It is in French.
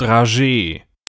trajet